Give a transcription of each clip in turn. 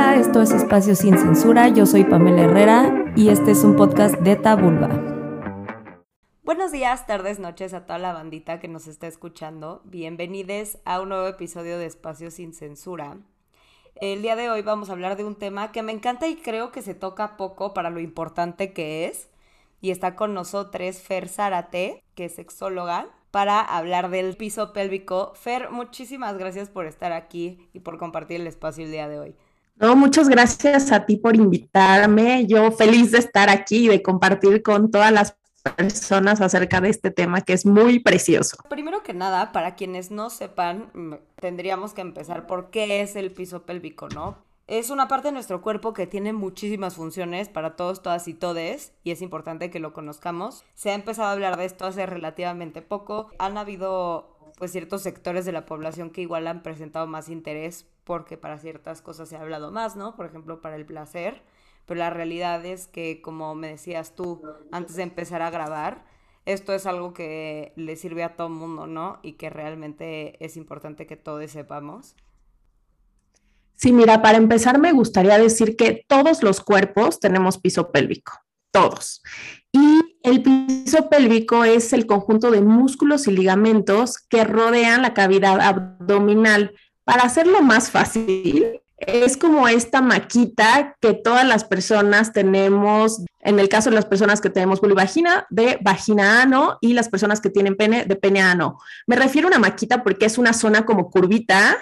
Esto es Espacio Sin Censura, yo soy Pamela Herrera y este es un podcast de Tabulba. Buenos días, tardes, noches a toda la bandita que nos está escuchando. Bienvenidos a un nuevo episodio de Espacio Sin Censura. El día de hoy vamos a hablar de un tema que me encanta y creo que se toca poco para lo importante que es. Y está con nosotros Fer Zárate, que es sexóloga, para hablar del piso pélvico. Fer, muchísimas gracias por estar aquí y por compartir el espacio el día de hoy. No, muchas gracias a ti por invitarme. Yo feliz de estar aquí y de compartir con todas las personas acerca de este tema que es muy precioso. Primero que nada, para quienes no sepan, tendríamos que empezar por qué es el piso pélvico, ¿no? Es una parte de nuestro cuerpo que tiene muchísimas funciones para todos, todas y todes, y es importante que lo conozcamos. Se ha empezado a hablar de esto hace relativamente poco. Han habido pues ciertos sectores de la población que igual han presentado más interés porque para ciertas cosas se ha hablado más, ¿no? Por ejemplo, para el placer, pero la realidad es que, como me decías tú antes de empezar a grabar, esto es algo que le sirve a todo mundo, ¿no? Y que realmente es importante que todos sepamos. Sí, mira, para empezar me gustaría decir que todos los cuerpos tenemos piso pélvico, todos. Y el piso pélvico es el conjunto de músculos y ligamentos que rodean la cavidad abdominal. Para hacerlo más fácil, es como esta maquita que todas las personas tenemos, en el caso de las personas que tenemos vulvagina, de vagina ano y las personas que tienen pene, de pene ano. Me refiero a una maquita porque es una zona como curvita,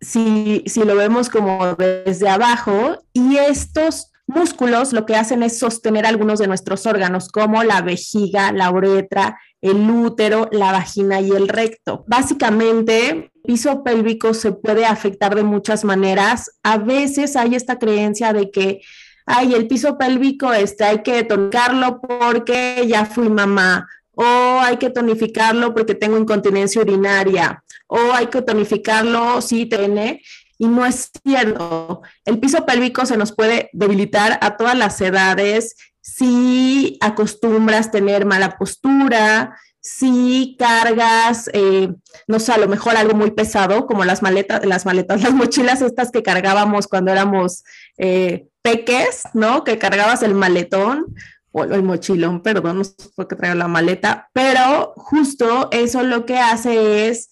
si, si lo vemos como desde abajo, y estos músculos lo que hacen es sostener algunos de nuestros órganos, como la vejiga, la uretra, el útero, la vagina y el recto. Básicamente, el piso pélvico se puede afectar de muchas maneras. A veces hay esta creencia de que, ay, el piso pélvico este, hay que tonificarlo porque ya fui mamá, o hay que tonificarlo porque tengo incontinencia urinaria, o hay que tonificarlo si tiene y no es cierto. El piso pélvico se nos puede debilitar a todas las edades si acostumbras tener mala postura, si cargas, eh, no sé, a lo mejor algo muy pesado, como las maletas, las maletas, las mochilas estas que cargábamos cuando éramos eh, peques, ¿no? Que cargabas el maletón o el mochilón, perdón, no sé por qué traigo la maleta, pero justo eso lo que hace es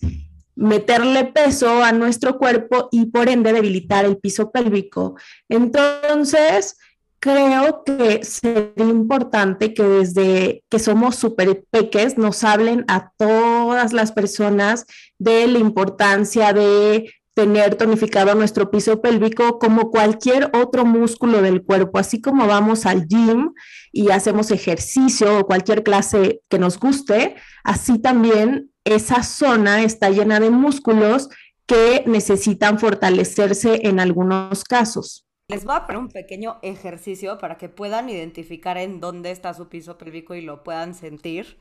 meterle peso a nuestro cuerpo y por ende debilitar el piso pélvico. Entonces, creo que sería importante que desde que somos súper peques nos hablen a todas las personas de la importancia de tener tonificado nuestro piso pélvico como cualquier otro músculo del cuerpo, así como vamos al gym y hacemos ejercicio o cualquier clase que nos guste, así también esa zona está llena de músculos que necesitan fortalecerse en algunos casos. Les voy a poner un pequeño ejercicio para que puedan identificar en dónde está su piso pélvico y lo puedan sentir.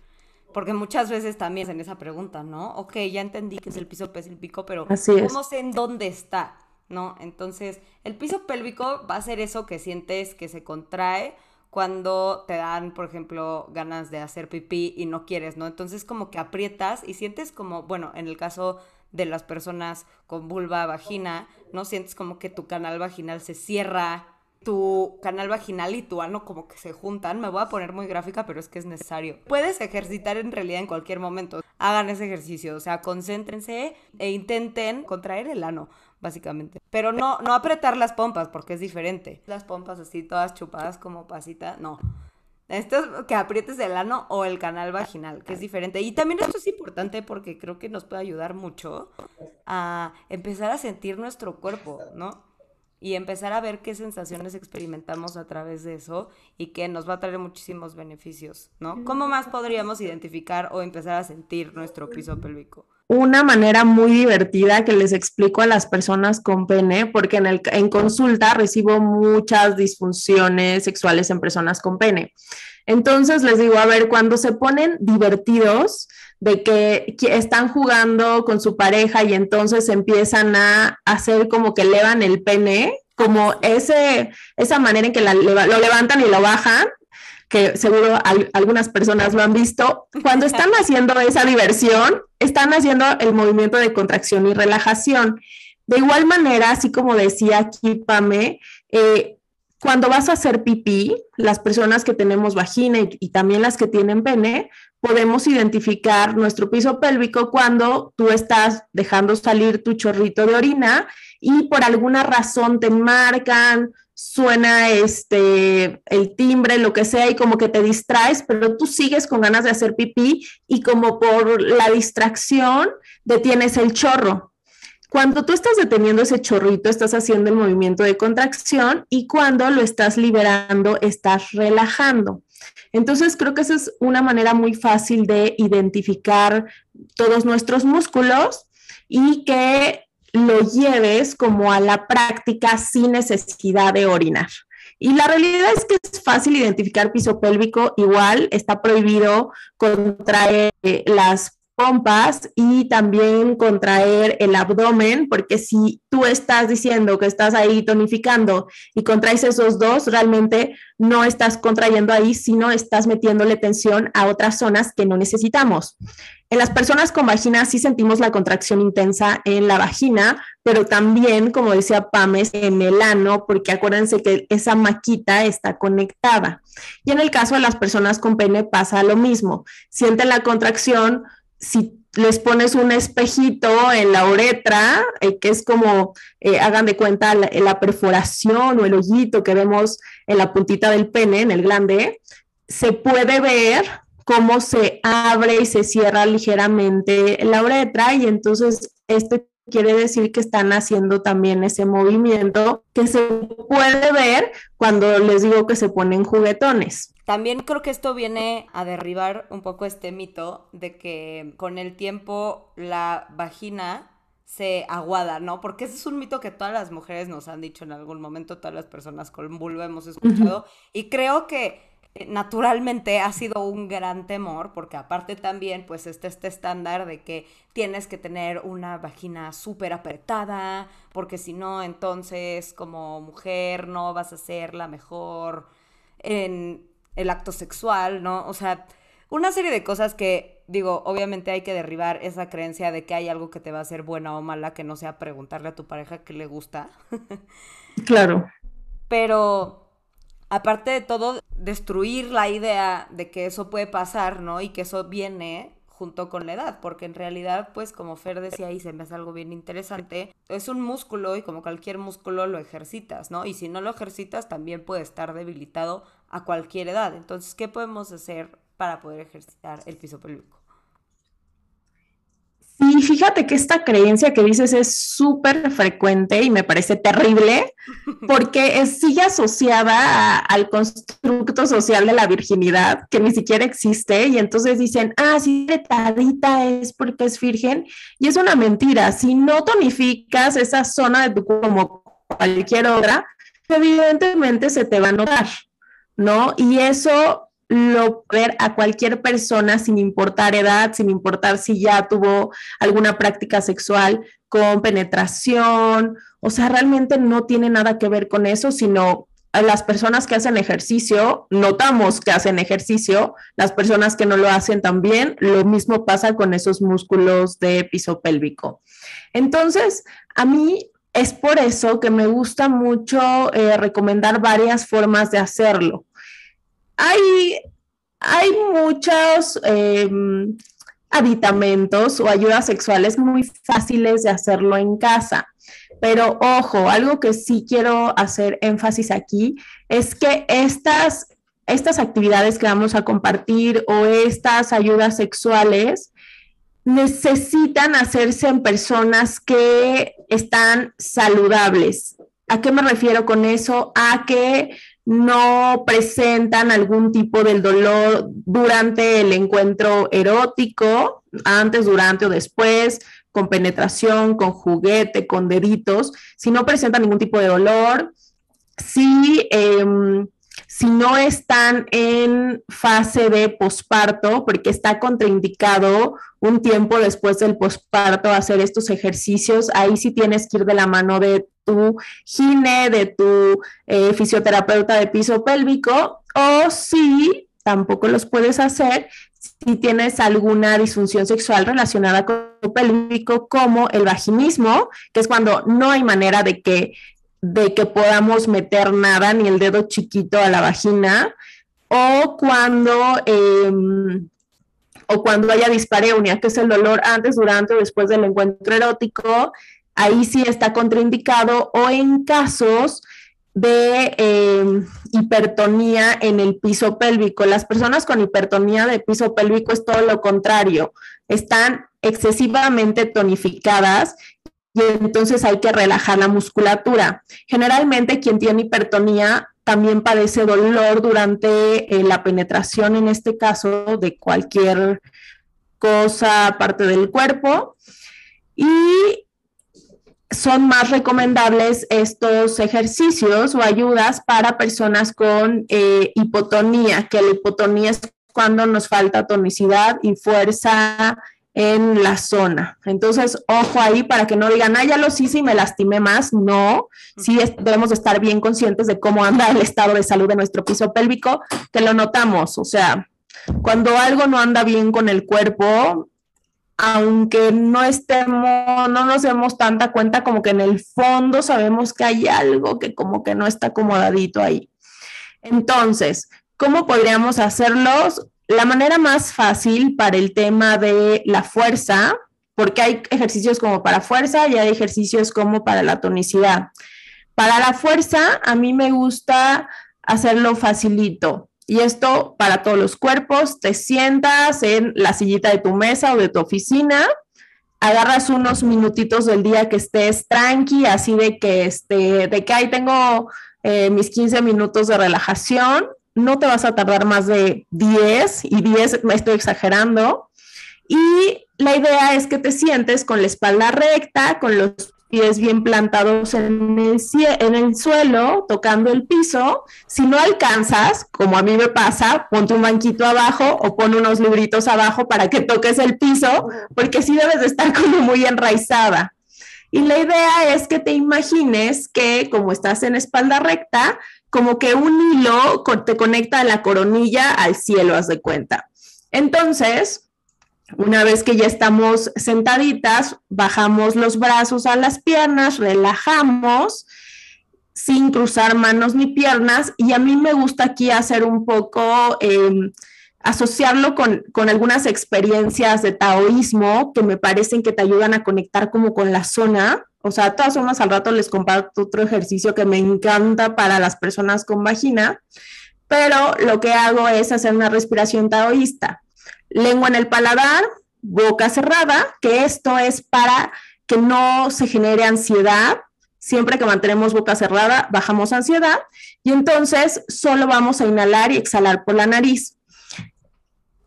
Porque muchas veces también en esa pregunta, ¿no? Ok, ya entendí que es el piso pélvico, pero ¿cómo sé en dónde está? ¿No? Entonces, el piso pélvico va a ser eso que sientes que se contrae cuando te dan, por ejemplo, ganas de hacer pipí y no quieres, ¿no? Entonces como que aprietas y sientes como, bueno, en el caso de las personas con vulva vagina, ¿no? Sientes como que tu canal vaginal se cierra, tu canal vaginal y tu ano como que se juntan. Me voy a poner muy gráfica, pero es que es necesario. Puedes ejercitar en realidad en cualquier momento. Hagan ese ejercicio, o sea, concéntrense e intenten contraer el ano básicamente. Pero no, no apretar las pompas, porque es diferente. Las pompas así todas chupadas como pasita, no. Esto es que aprietes el ano o el canal vaginal, que es diferente. Y también esto es importante porque creo que nos puede ayudar mucho a empezar a sentir nuestro cuerpo, ¿no? Y empezar a ver qué sensaciones experimentamos a través de eso y que nos va a traer muchísimos beneficios, ¿no? ¿Cómo más podríamos identificar o empezar a sentir nuestro piso pélvico? Una manera muy divertida que les explico a las personas con pene, porque en, el, en consulta recibo muchas disfunciones sexuales en personas con pene. Entonces les digo, a ver, cuando se ponen divertidos de que, están jugando con su pareja y entonces empiezan a hacer como que elevan el pene, como ese, esa manera en que lo levantan y lo bajan, que seguro algunas personas lo han visto, cuando están haciendo esa diversión, están haciendo el movimiento de contracción y relajación. De igual manera, así como decía aquí Pame, eh, cuando vas a hacer pipí, las personas que tenemos vagina y, también las que tienen pene, podemos identificar nuestro piso pélvico cuando tú estás dejando salir tu chorrito de orina y por alguna razón te marcan, suena este el timbre, lo que sea, y como que te distraes, pero tú sigues con ganas de hacer pipí y como por la distracción detienes el chorro. Cuando tú estás deteniendo ese chorrito, estás haciendo el movimiento de contracción y cuando lo estás liberando, estás relajando. Entonces, creo que esa es una manera muy fácil de identificar todos nuestros músculos y que lo lleves como a la práctica sin necesidad de orinar. Y la realidad es que es fácil identificar piso pélvico, igual está prohibido contraer las pompas y también contraer el abdomen, porque si tú estás diciendo que estás ahí tonificando y contraes esos dos, realmente no estás contrayendo ahí, sino estás metiéndole tensión a otras zonas que no necesitamos. En las personas con vagina sí sentimos la contracción intensa en la vagina, pero también, como decía Pames, en el ano, porque acuérdense que esa maquita está conectada. Y en el caso de las personas con pene pasa lo mismo. Sienten la contracción, si les pones un espejito en la uretra, eh, que es como, eh, hagan de cuenta, la, perforación o el hoyito que vemos en la puntita del pene, en el glande, se puede ver cómo se abre y se cierra ligeramente la uretra y entonces este quiere decir que están haciendo también ese movimiento que se puede ver cuando les digo que se ponen juguetones. También creo que esto viene a derribar un poco este mito de que con el tiempo la vagina se aguada, ¿no? Porque ese es un mito que todas las mujeres nos han dicho en algún momento, todas las personas con vulva hemos escuchado, y creo que naturalmente ha sido un gran temor, porque aparte también, pues, está este estándar de que tienes que tener una vagina súper apretada, porque si no, entonces como mujer no vas a ser la mejor en el acto sexual, ¿no? O sea, una serie de cosas que, digo, obviamente hay que derribar esa creencia de que hay algo que te va a hacer buena o mala que no sea preguntarle a tu pareja qué le gusta. claro. Pero, aparte de todo, destruir la idea de que eso puede pasar, ¿no? Y que eso viene junto con la edad, porque en realidad, pues como Fer decía ahí, se me hace algo bien interesante, es un músculo y como cualquier músculo lo ejercitas, ¿no? Y si no lo ejercitas, también puede estar debilitado a cualquier edad. Entonces, ¿qué podemos hacer para poder ejercitar el piso pélvico? Sí, fíjate que esta creencia que dices es súper frecuente y me parece terrible porque sigue asociada al constructo social de la virginidad que ni siquiera existe y entonces dicen, ah, si retadita es porque es virgen y es una mentira. Si no tonificas esa zona de tu cuerpo como cualquier otra, evidentemente se te va a notar, ¿no? Y eso lo ver a cualquier persona sin importar edad, sin importar si ya tuvo alguna práctica sexual con penetración, o sea, realmente no tiene nada que ver con eso, sino las personas que hacen ejercicio, notamos que hacen ejercicio, las personas que no lo hacen también, lo mismo pasa con esos músculos de piso pélvico. Entonces, a mí es por eso que me gusta mucho eh, recomendar varias formas de hacerlo hay, hay muchos em, aditamentos o ayudas sexuales muy fáciles de hacerlo en casa. Pero ojo, algo que sí quiero hacer énfasis aquí es que estas, estas actividades que vamos a compartir o estas ayudas sexuales necesitan hacerse en personas que están saludables. ¿A qué me refiero con eso? A que no presentan algún tipo del dolor durante el encuentro erótico, antes, durante o después, con penetración, con juguete, con deditos, si no presentan ningún tipo de dolor, si, em, si no están en fase de posparto, porque está contraindicado un tiempo después del posparto hacer estos ejercicios, ahí sí tienes que ir de la mano de tu gine, de tu eh, fisioterapeuta de piso pélvico, o si tampoco los puedes hacer si tienes alguna disfunción sexual relacionada con el pélvico, como el vaginismo, que es cuando no hay manera de que, de que podamos meter nada, ni el dedo chiquito a la vagina, o cuando, em, o cuando haya dispareunia, que es el dolor antes, durante o después del encuentro erótico, ahí sí está contraindicado, o en casos de em, hipertonía en el piso pélvico. Las personas con hipertonía de piso pélvico es todo lo contrario, están excesivamente tonificadas y entonces hay que relajar la musculatura. Generalmente quien tiene hipertonía también padece dolor durante eh, la penetración, en este caso, de cualquier cosa, parte del cuerpo. Y son más recomendables estos ejercicios o ayudas para personas con eh, hipotonía, que la hipotonía es cuando nos falta tonicidad y fuerza en la zona. Entonces, ojo ahí para que no digan, ah, ya lo hice y me lastimé más. No, sí debemos estar bien conscientes de cómo anda el estado de salud de nuestro piso pélvico, que lo notamos. O sea, cuando algo no anda bien con el cuerpo, aunque no estemos, no nos demos tanta cuenta, como que en el fondo sabemos que hay algo que como que no está acomodadito ahí. Entonces, ¿cómo podríamos hacerlos? La manera más fácil para el tema de la fuerza, porque hay ejercicios como para fuerza y hay ejercicios como para la tonicidad. Para la fuerza, a mí me gusta hacerlo facilito. Y esto para todos los cuerpos, te sientas en la sillita de tu mesa o de tu oficina, agarras unos minutitos del día que estés tranqui, así de que, este, de que ahí tengo eh, mis 15 minutos de relajación, no te vas a tardar más de 10 y 10 me estoy exagerando. Y la idea es que te sientes con la espalda recta, con los pies bien plantados en el, suelo, tocando el piso. Si no alcanzas, como a mí me pasa, ponte un banquito abajo o pon unos libritos abajo para que toques el piso, porque sí debes de estar como muy enraizada. Y la idea es que te imagines que como estás en espalda recta, como que un hilo te conecta la coronilla al cielo, haz de cuenta. Entonces, una vez que ya estamos sentaditas, bajamos los brazos a las piernas, relajamos sin cruzar manos ni piernas y a mí me gusta aquí hacer un poco, em, asociarlo con, con, algunas experiencias de taoísmo que me parecen que te ayudan a conectar como con la zona. O sea, todas formas, al rato les comparto otro ejercicio que me encanta para las personas con vagina, pero lo que hago es hacer una respiración taoísta lengua en el paladar, boca cerrada, que esto es para que no se genere ansiedad. Siempre que mantenemos boca cerrada, bajamos ansiedad y entonces solo vamos a inhalar y exhalar por la nariz.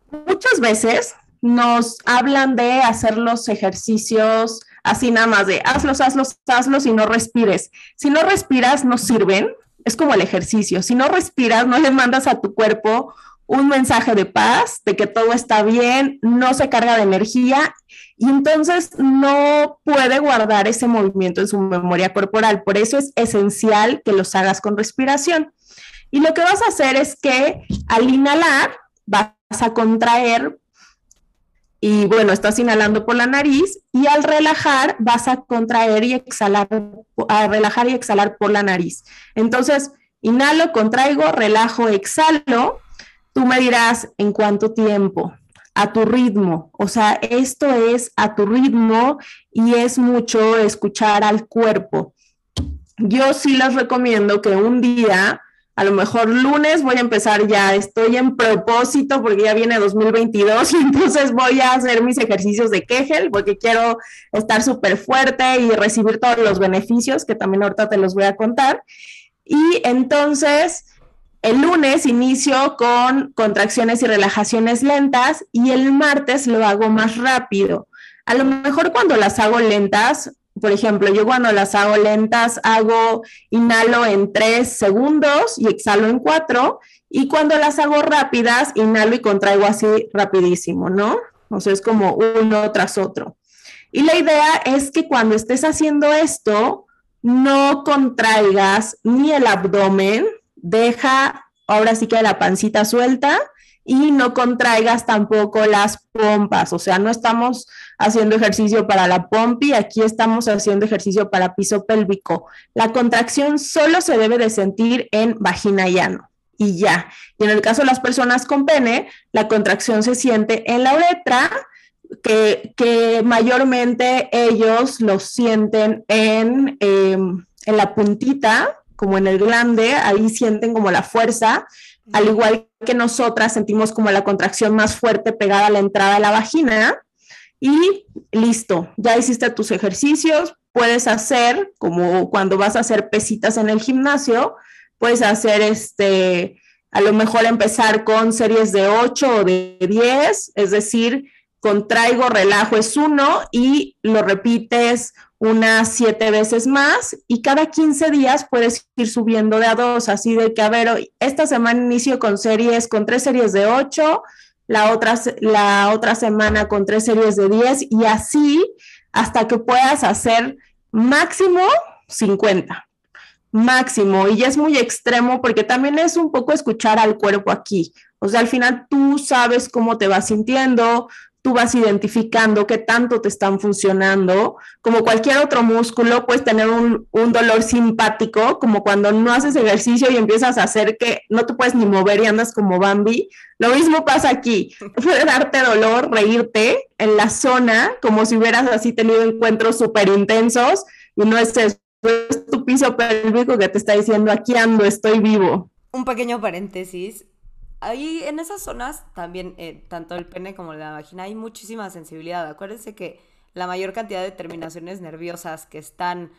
Muchas veces nos hablan de hacer los ejercicios así nada más de hazlos, hazlos, hazlos y no respires. Si no respiras, no sirven. Es como el ejercicio. Si no respiras, no le mandas a tu cuerpo un mensaje de paz, de que todo está bien, no se carga de energía y entonces no puede guardar ese movimiento en su memoria corporal. Por eso es esencial que los hagas con respiración. Y lo que vas a hacer es que al inhalar vas a contraer y bueno, estás inhalando por la nariz y al relajar vas a contraer y exhalar, a relajar y exhalar por la nariz. Entonces, inhalo, contraigo, relajo, exhalo Tú me dirás en cuánto tiempo, a tu ritmo. O sea, esto es a tu ritmo y es mucho escuchar al cuerpo. Yo sí les recomiendo que un día, a lo mejor lunes voy a empezar ya, estoy en propósito porque ya viene 2022 y entonces voy a hacer mis ejercicios de Kegel porque quiero estar súper fuerte y recibir todos los beneficios que también ahorita te los voy a contar. Y entonces el lunes inicio con contracciones y relajaciones lentas y el martes lo hago más rápido. A lo mejor cuando las hago lentas, por ejemplo, yo cuando las hago lentas hago inhalo en tres segundos y exhalo en cuatro. Y cuando las hago rápidas, inhalo y contraigo así rapidísimo, ¿no? O sea, es como uno tras otro. Y la idea es que cuando estés haciendo esto, no contraigas ni el abdomen, deja ahora sí que la pancita suelta y no contraigas tampoco las pompas, o sea, no estamos haciendo ejercicio para la pompi, aquí estamos haciendo ejercicio para piso pélvico. La contracción solo se debe de sentir en vagina llano y ya. Y en el caso de las personas con pene, la contracción se siente en la uretra, que, mayormente ellos lo sienten en, em, en la puntita, como en el glande, ahí sienten como la fuerza, al igual que nosotras sentimos como la contracción más fuerte pegada a la entrada de la vagina. Y listo, ya hiciste tus ejercicios, puedes hacer, como cuando vas a hacer pesitas en el gimnasio, puedes hacer este, a lo mejor empezar con series de 8 o de 10, es decir, contraigo, relajo es uno y lo repites unas siete veces más y cada 15 días puedes ir subiendo de a dos, así de que, a ver, esta semana inicio con series, con tres series de ocho, la otra, la otra semana con tres series de 10 y así hasta que puedas hacer máximo 50 máximo y ya es muy extremo porque también es un poco escuchar al cuerpo aquí. O sea, al final tú sabes cómo te vas sintiendo, tú vas identificando qué tanto te están funcionando. Como cualquier otro músculo, puedes tener un, dolor simpático, como cuando no haces ejercicio y empiezas a hacer que no te puedes ni mover y andas como Bambi. Lo mismo pasa aquí. Puede darte dolor, reírte en la zona, como si hubieras así tenido encuentros súper intensos y no es eso. Es tu piso pélvico que te está diciendo, aquí ando, estoy vivo. Un pequeño paréntesis ahí en esas zonas también, eh, tanto el pene como la vagina, hay muchísima sensibilidad. Acuérdense que la mayor cantidad de terminaciones nerviosas que están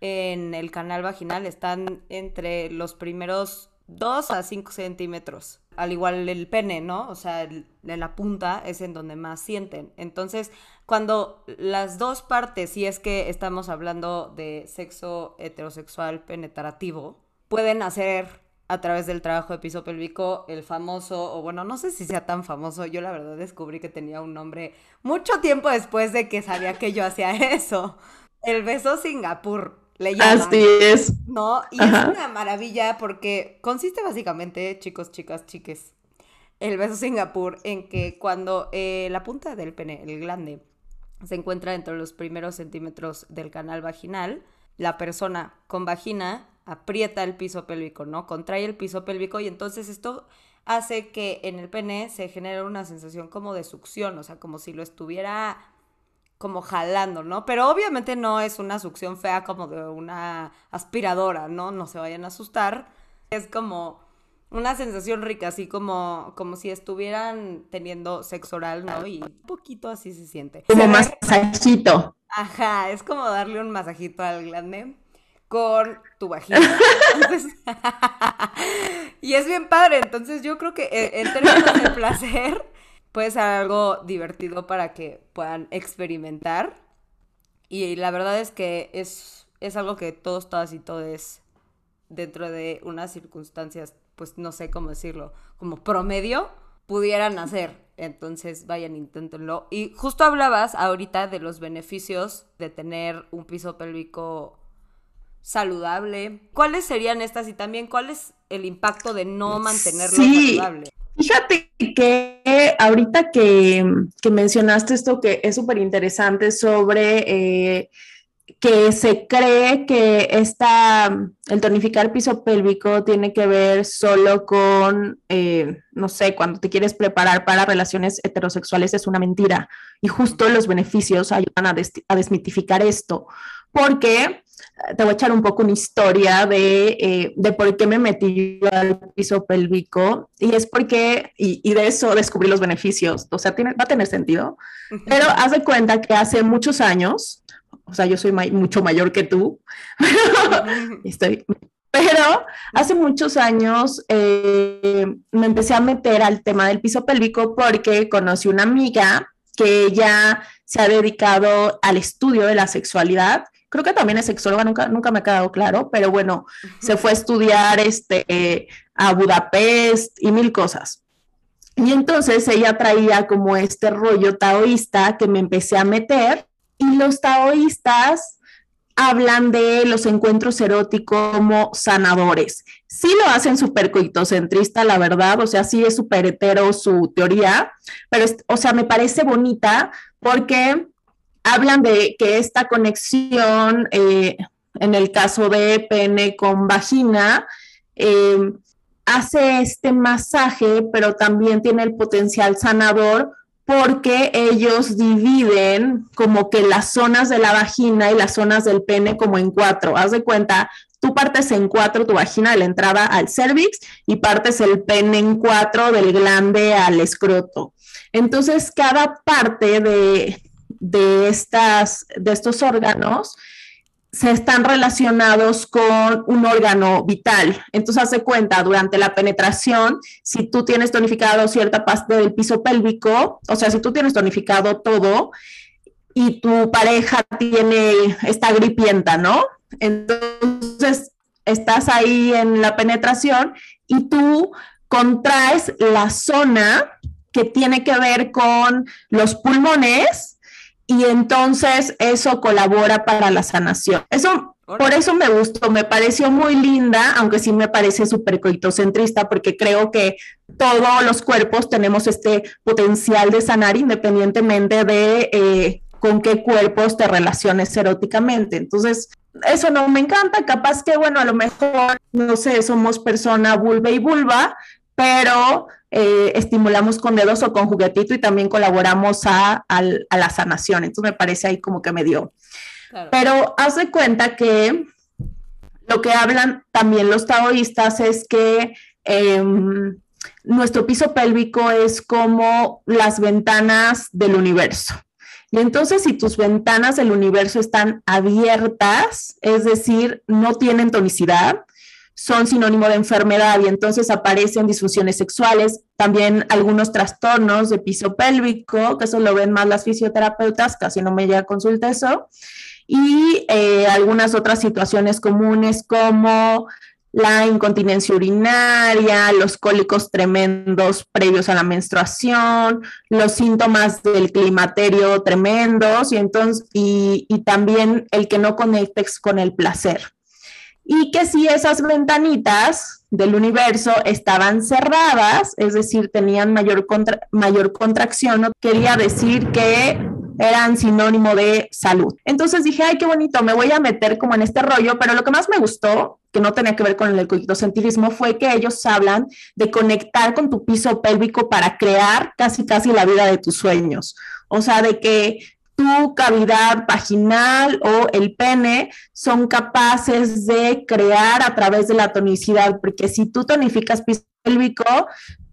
en el canal vaginal están entre los primeros 2 a 5 centímetros. Al igual el pene, ¿no? O sea, la punta es en donde más sienten. Entonces, cuando las dos partes, si es que estamos hablando de sexo heterosexual penetrativo, pueden hacer a través del trabajo de piso pélvico, el famoso, o bueno, no sé si sea tan famoso, yo la verdad descubrí que tenía un nombre mucho tiempo después de que sabía que yo hacía eso. El beso Singapur, le llaman. Así es. ¿No? Y es una maravilla porque consiste básicamente, chicos, chicas, chiques, el beso Singapur en que cuando eh, la punta del pene, el glande, se encuentra entre los primeros centímetros del canal vaginal, la persona con vagina aprieta el piso pélvico, ¿no? Contrae el piso pélvico y entonces esto hace que en el pene se genere una sensación como de succión, o sea, como si lo estuviera como jalando, ¿no? Pero obviamente no es una succión fea como de una aspiradora, ¿no? No se vayan a asustar. Es como una sensación rica, así como, como si estuvieran teniendo sexo oral, ¿no? Y un poquito así se siente. Como masajito. Ajá, es como darle un masajito al glande con tu vagina. y es bien padre. Entonces yo creo que eh, en términos de placer puede ser algo divertido para que puedan experimentar. Y la verdad es que es, es algo que todos, todas y todos dentro de unas circunstancias, pues no sé cómo decirlo, como promedio, pudieran hacer. Entonces vayan, inténtenlo. Y justo hablabas ahorita de los beneficios de tener un piso pélvico saludable? ¿Cuáles serían estas y también cuál es el impacto de no mantenerlo saludable? Fíjate que ahorita que, mencionaste esto que es súper interesante sobre eh, que se cree que esta, el tonificar piso pélvico tiene que ver solo con, eh, no sé, cuando te quieres preparar para relaciones heterosexuales es una mentira. Y justo los beneficios ayudan a, a desmitificar esto, porque te voy a echar un poco una historia de, eh, de por qué me metí al piso pélvico y es porque, y, y, de eso descubrí los beneficios, o sea, tiene, va a tener sentido, pero haz de cuenta que hace muchos años, o sea, yo soy mucho mayor que tú, estoy, pero hace muchos años eh, me empecé a meter al tema del piso pélvico porque conocí una amiga que ya se ha dedicado al estudio de la sexualidad creo que también es sexóloga, nunca, nunca me ha quedado claro, pero bueno, se fue a estudiar este, a Budapest y mil cosas. Y entonces ella traía como este rollo taoísta que me empecé a meter y los taoístas hablan de los encuentros eróticos como sanadores. Sí lo hacen súper coitocentrista, la verdad, o sea, sí es súper hetero su teoría, pero, o sea, me parece bonita porque hablan de que esta conexión, eh, en el caso de pene con vagina, eh, hace este masaje, pero también tiene el potencial sanador porque ellos dividen como que las zonas de la vagina y las zonas del pene como en cuatro. Haz de cuenta, tú partes en cuatro tu vagina de la entrada al cervix y partes el pene en cuatro del glande al escroto. Entonces, cada parte de, de, estas, de estos órganos se están relacionados con un órgano vital. Entonces, hace cuenta, durante la penetración, si tú tienes tonificado cierta parte del piso pélvico, o sea, si tú tienes tonificado todo y tu pareja tiene esta gripienta, ¿no? Entonces, estás ahí en la penetración y tú contraes la zona que tiene que ver con los pulmones y entonces eso colabora para la sanación. Eso, por eso me gustó, me pareció muy linda, aunque sí me parece súper coitocentrista, porque creo que todos los cuerpos tenemos este potencial de sanar independientemente de eh, con qué cuerpos te relaciones eróticamente. Entonces, eso no me encanta, capaz que, bueno, a lo mejor, no sé, somos persona vulva y vulva, pero eh, estimulamos con dedos o con juguetito y también colaboramos a, la sanación. Entonces me parece ahí como que me dio. Pero haz de cuenta que lo que hablan también los taoístas es que em, nuestro piso pélvico es como las ventanas del universo. Y entonces si tus ventanas del universo están abiertas, es decir, no tienen tonicidad, son sinónimo de enfermedad y entonces aparecen disfunciones sexuales, también algunos trastornos de piso pélvico, que eso lo ven más las fisioterapeutas, casi no me llega a consulta eso, y eh, algunas otras situaciones comunes como la incontinencia urinaria, los cólicos tremendos previos a la menstruación, los síntomas del climaterio tremendos y, entonces, y, y también el que no conectes con el placer y que si esas ventanitas del universo estaban cerradas, es decir, tenían mayor, mayor contracción, quería decir que eran sinónimo de salud. Entonces dije, ay, qué bonito, me voy a meter como en este rollo, pero lo que más me gustó, que no tenía que ver con el cognitocentrismo, fue que ellos hablan de conectar con tu piso pélvico para crear casi, casi la vida de tus sueños. O sea, de que tu cavidad vaginal o el pene son capaces de crear a través de la tonicidad, porque si tú tonificas piso pélvico,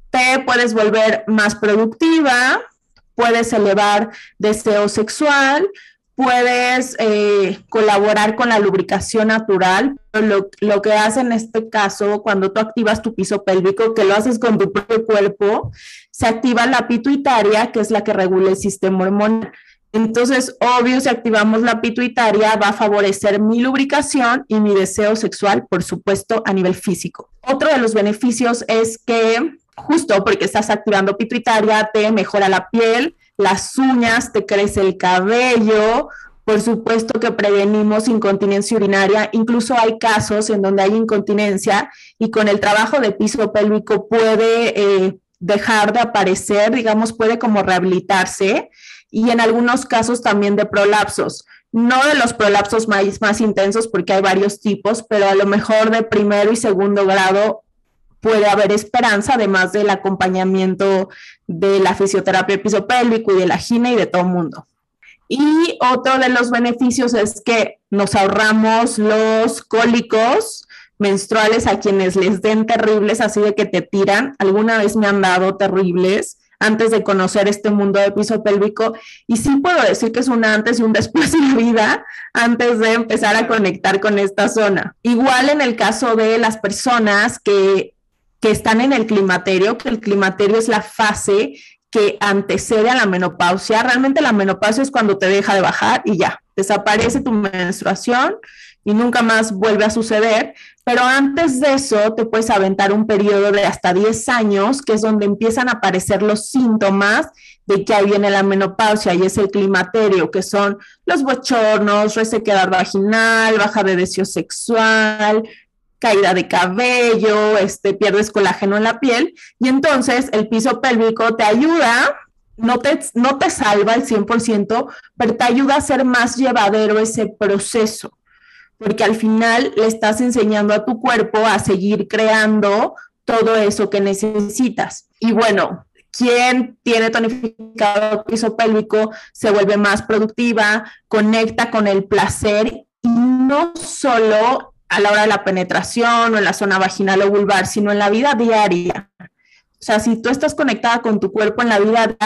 te puedes volver más productiva, puedes elevar deseo sexual, puedes eh, colaborar con la lubricación natural. Lo, lo, que hace en este caso, cuando tú activas tu piso pélvico, que lo haces con tu propio cuerpo, se activa la pituitaria, que es la que regula el sistema hormonal. Entonces, obvio, si activamos la pituitaria, va a favorecer mi lubricación y mi deseo sexual, por supuesto, a nivel físico. Otro de los beneficios es que, justo porque estás activando pituitaria, te mejora la piel, las uñas, te crece el cabello, por supuesto que prevenimos incontinencia urinaria, incluso hay casos en donde hay incontinencia y con el trabajo de piso pélvico puede eh, dejar de aparecer, digamos, puede como rehabilitarse y en algunos casos también de prolapsos. No de los prolapsos más, intensos porque hay varios tipos, pero a lo mejor de primero y segundo grado puede haber esperanza, además del acompañamiento de la fisioterapia episopélvico y de la gina y de todo el mundo. Y otro de los beneficios es que nos ahorramos los cólicos menstruales a quienes les den terribles, así de que te tiran. Alguna vez me han dado terribles antes de conocer este mundo de piso pélvico y sí puedo decir que es un antes y un después de la vida antes de empezar a conectar con esta zona. Igual en el caso de las personas que, que están en el climaterio, que el climaterio es la fase que antecede a la menopausia. Realmente la menopausia es cuando te deja de bajar y ya, desaparece tu menstruación y nunca más vuelve a suceder, pero antes de eso te puedes aventar un periodo de hasta 10 años, que es donde empiezan a aparecer los síntomas de que ahí viene la menopausia y es el climaterio, que son los bochornos, resequedad vaginal, baja de deseo sexual, caída de cabello, este, pierdes colágeno en la piel, y entonces el piso pélvico te ayuda no te, no te salva al 100%, pero te ayuda a ser más llevadero ese proceso porque al final le estás enseñando a tu cuerpo a seguir creando todo eso que necesitas. Y bueno, quien tiene tonificado piso pélvico se vuelve más productiva, conecta con el placer y no solo a la hora de la penetración o en la zona vaginal o vulvar, sino en la vida diaria. Sea, si tú estás conectada con tu cuerpo en la vida,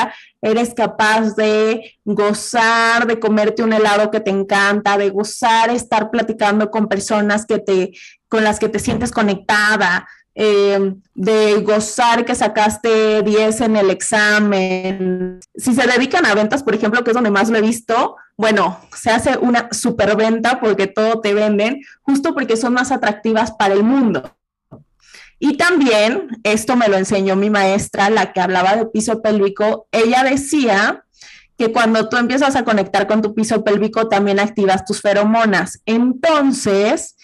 eres capaz de gozar, de comerte un helado que te encanta, de gozar, estar platicando con personas que te, con las que te sientes conectada, em, de gozar que sacaste 10 en el examen. Si se dedican a ventas, por ejemplo, que es donde más lo he visto, bueno, se hace una superventa porque todo te venden, justo porque son más atractivas para el mundo. Y también, esto me lo enseñó mi maestra, la que hablaba de piso pélvico, ella decía que cuando tú empiezas a conectar con tu piso pélvico, también activas tus feromonas. Entonces,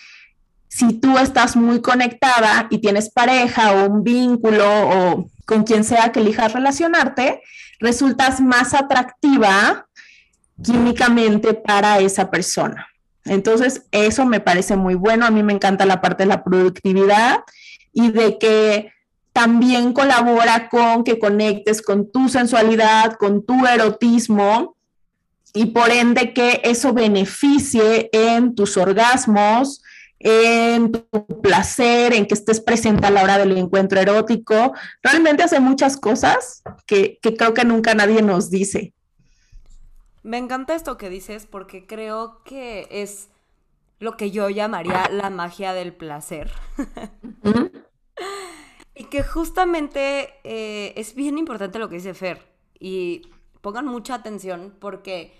si tú estás muy conectada y tienes pareja o un vínculo o con quien sea que elijas relacionarte, resultas más atractiva químicamente para esa persona. Entonces, eso me parece muy bueno. A mí me encanta la parte de la productividad y de que también colabora con que conectes con tu sensualidad, con tu erotismo y por ende que eso beneficie en tus orgasmos, en tu placer, en que estés presente a la hora del encuentro erótico. Realmente hace muchas cosas que, que creo que nunca nadie nos dice. Me encanta esto que dices porque creo que es lo que yo llamaría la magia del placer. Y que justamente eh, es bien importante lo que dice Fer. Y pongan mucha atención porque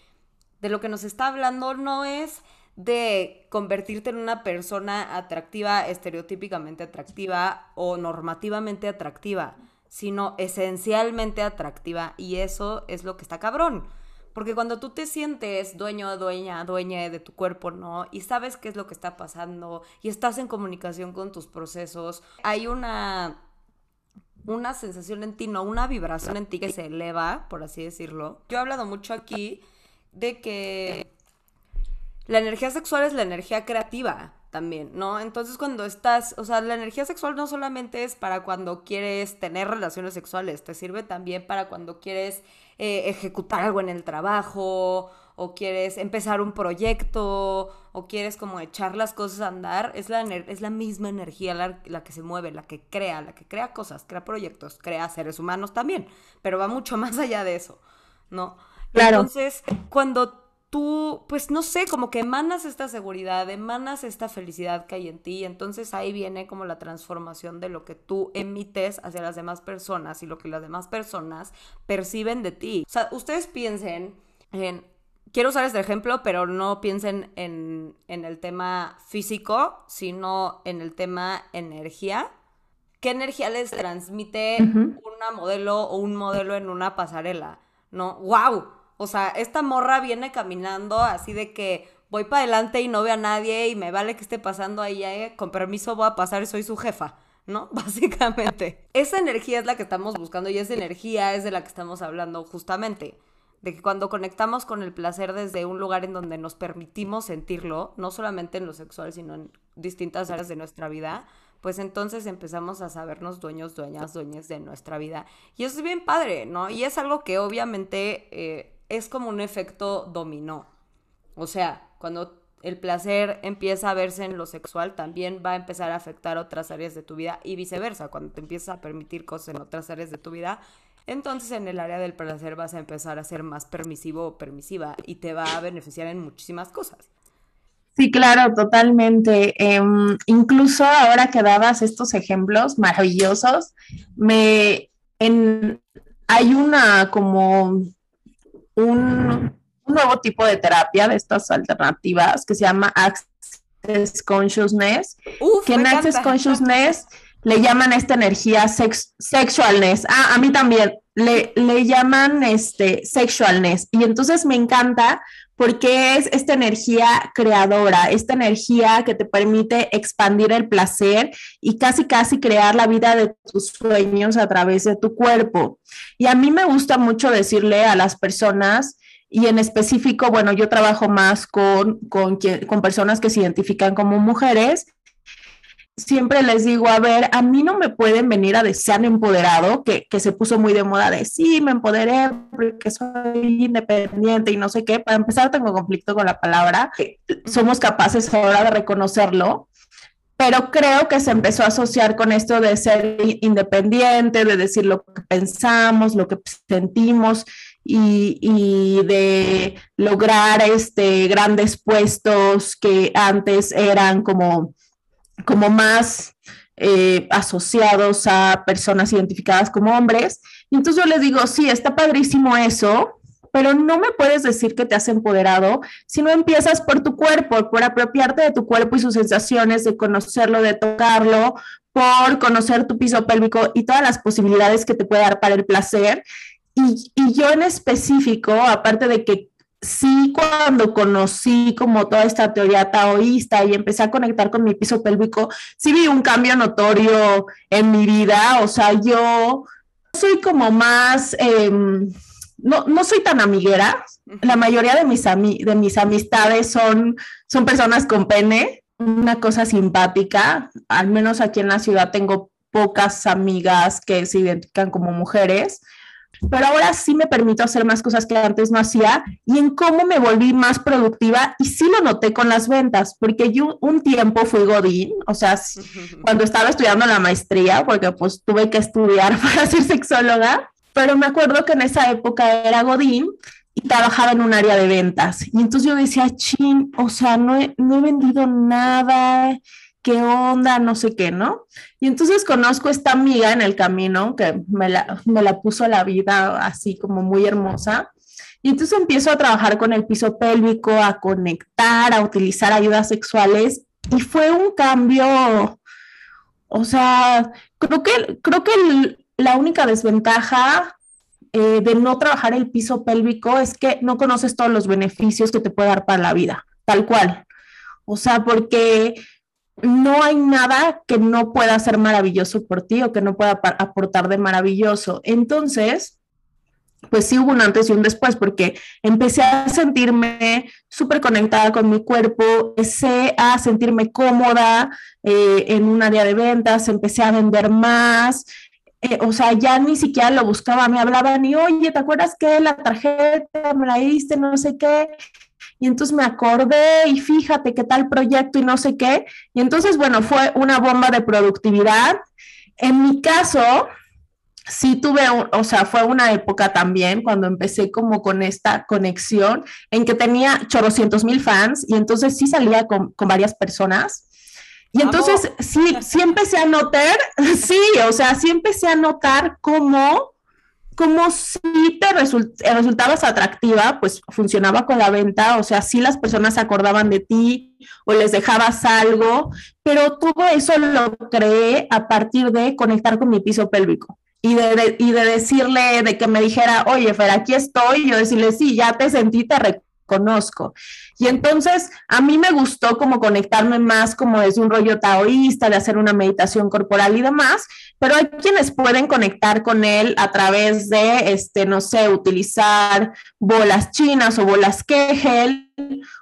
de lo que nos está hablando no es de convertirte en una persona atractiva, estereotípicamente atractiva o normativamente atractiva, sino esencialmente atractiva. Y eso es lo que está cabrón. Porque cuando tú te sientes dueño, dueña, dueña de tu cuerpo, ¿no? Y sabes qué es lo que está pasando y estás en comunicación con tus procesos, hay una una sensación en ti, no una vibración en ti que se eleva, por así decirlo. Yo he hablado mucho aquí de que la energía sexual es la energía creativa también, ¿no? Entonces cuando estás, o sea, la energía sexual no solamente es para cuando quieres tener relaciones sexuales, te sirve también para cuando quieres eh, ejecutar algo en el trabajo o quieres empezar un proyecto o quieres como echar las cosas a andar, es la, es la misma energía la, la, que se mueve, la que crea, la que crea cosas, crea proyectos, crea seres humanos también, pero va mucho más allá de eso, ¿no? Claro. Entonces, cuando tú, pues no sé, como que emanas esta seguridad, emanas esta felicidad que hay en ti, entonces ahí viene como la transformación de lo que tú emites hacia las demás personas y lo que las demás personas perciben de ti. O sea, ustedes piensen en, quiero usar este ejemplo, pero no piensen en, en el tema físico, sino en el tema energía. ¿Qué energía les transmite una modelo o un modelo en una pasarela? ¿No? ¡Wow! O sea, esta morra viene caminando así de que voy para adelante y no veo a nadie y me vale que esté pasando ahí, eh, con permiso voy a pasar y soy su jefa. ¿no? Básicamente. Esa energía es la que estamos buscando y esa energía es de la que estamos hablando justamente. De que cuando conectamos con el placer desde un lugar en donde nos permitimos sentirlo, no solamente en lo sexual, sino en distintas áreas de nuestra vida, pues entonces empezamos a sabernos dueños, dueñas, dueñas de nuestra vida. Y eso es bien padre, ¿no? Y es algo que obviamente eh, es como un efecto dominó. O sea, cuando el placer empieza a verse en lo sexual, también va a empezar a afectar otras áreas de tu vida y viceversa. Cuando te empiezas a permitir cosas en otras áreas de tu vida, entonces en el área del placer vas a empezar a ser más permisivo o permisiva y te va a beneficiar en muchísimas cosas. Sí, claro, totalmente. Em, incluso ahora que dabas estos ejemplos maravillosos, me hay una como un, nuevo tipo de terapia de estas alternativas que se llama Access Access Consciousness, que en Access Consciousness le llaman esta energía sex, sexualness. Ah, a mí también le, le llaman este sexualness. Y entonces me encanta porque es esta energía creadora, esta energía que te permite expandir el placer y casi, casi crear la vida de tus sueños a través de tu cuerpo. Y a mí me gusta mucho decirle a las personas, y en específico, bueno, yo trabajo más con, con, con personas que se identifican como mujeres siempre les digo, a ver, a mí no me pueden venir a desear empoderado, que, que, se puso muy de moda de sí, me empoderé porque soy independiente y no sé qué. Para empezar, tengo conflicto con la palabra. Somos capaces ahora de reconocerlo, pero creo que se empezó a asociar con esto de ser independiente, de decir lo que pensamos, lo que sentimos. Y, y de lograr este, grandes puestos que antes eran como como más eh, asociados a personas identificadas como hombres. Y entonces yo les digo, sí, está padrísimo eso, pero no me puedes decir que te has empoderado si no empiezas por tu cuerpo, por apropiarte de tu cuerpo y sus sensaciones, de conocerlo, de tocarlo, por conocer tu piso pélvico y todas las posibilidades que te puede dar para el placer. Y, y yo en específico, aparte de que sí cuando conocí como toda esta teoría taoísta y empecé a conectar con mi piso pélvico, sí vi un cambio notorio en mi vida. O sea, yo soy como más, em, no, no, soy tan amiguera. La mayoría de mis, de mis amistades son, son personas con pene, una cosa simpática. Al menos aquí en la ciudad tengo pocas amigas que se identifican como mujeres pero ahora sí me permito hacer más cosas que antes no hacía y en cómo me volví más productiva y sí lo noté con las ventas, porque yo un tiempo fui Godín, o sea, cuando estaba estudiando la maestría, porque pues tuve que estudiar para ser sexóloga, pero me acuerdo que en esa época era Godín y trabajaba en un área de ventas. Y entonces yo decía, chin, o sea, no he, no he vendido nada qué onda, no sé qué, ¿no? Y entonces conozco esta amiga en el camino que me la, me la puso la vida así como muy hermosa. Y entonces empiezo a trabajar con el piso pélvico, a conectar, a utilizar ayudas sexuales. Y fue un cambio, o sea, creo que, creo que la única desventaja eh, de no trabajar el piso pélvico es que no conoces todos los beneficios que te puede dar para la vida, tal cual. O sea, porque no hay nada que no pueda ser maravilloso por ti o que no pueda aportar de maravilloso. Entonces, pues sí hubo un antes y un después, porque empecé a sentirme súper conectada con mi cuerpo, empecé a sentirme cómoda eh, en un área de ventas, empecé a vender más. Eh, o sea, ya ni siquiera lo buscaba, me hablaban y, oye, ¿te acuerdas que la tarjeta me la diste, no sé qué? Y entonces me acordé y fíjate qué tal proyecto y no sé qué. Y entonces, bueno, fue una bomba de productividad. En mi caso, sí tuve, o sea, fue una época también cuando empecé como con esta conexión en que tenía chorrocientos mil fans y entonces sí salía con, con varias personas. Y entonces sí, sí empecé a notar, sí, o sea, sí empecé a notar cómo como si te eh, resultabas atractiva, pues funcionaba con la venta, o sea, si las personas se acordaban de ti o les dejabas algo, pero todo eso lo creé a partir de conectar con mi piso pélvico y de, y de decirle, de que me dijera, oye, Fer, aquí estoy, y yo decirle, sí, ya te sentí, te, conozco. Y entonces a mí me gustó como conectarme más como desde un rollo taoísta, de hacer una meditación corporal y demás, pero hay quienes pueden conectar con él a través de, este, no sé, utilizar bolas chinas o bolas Kegel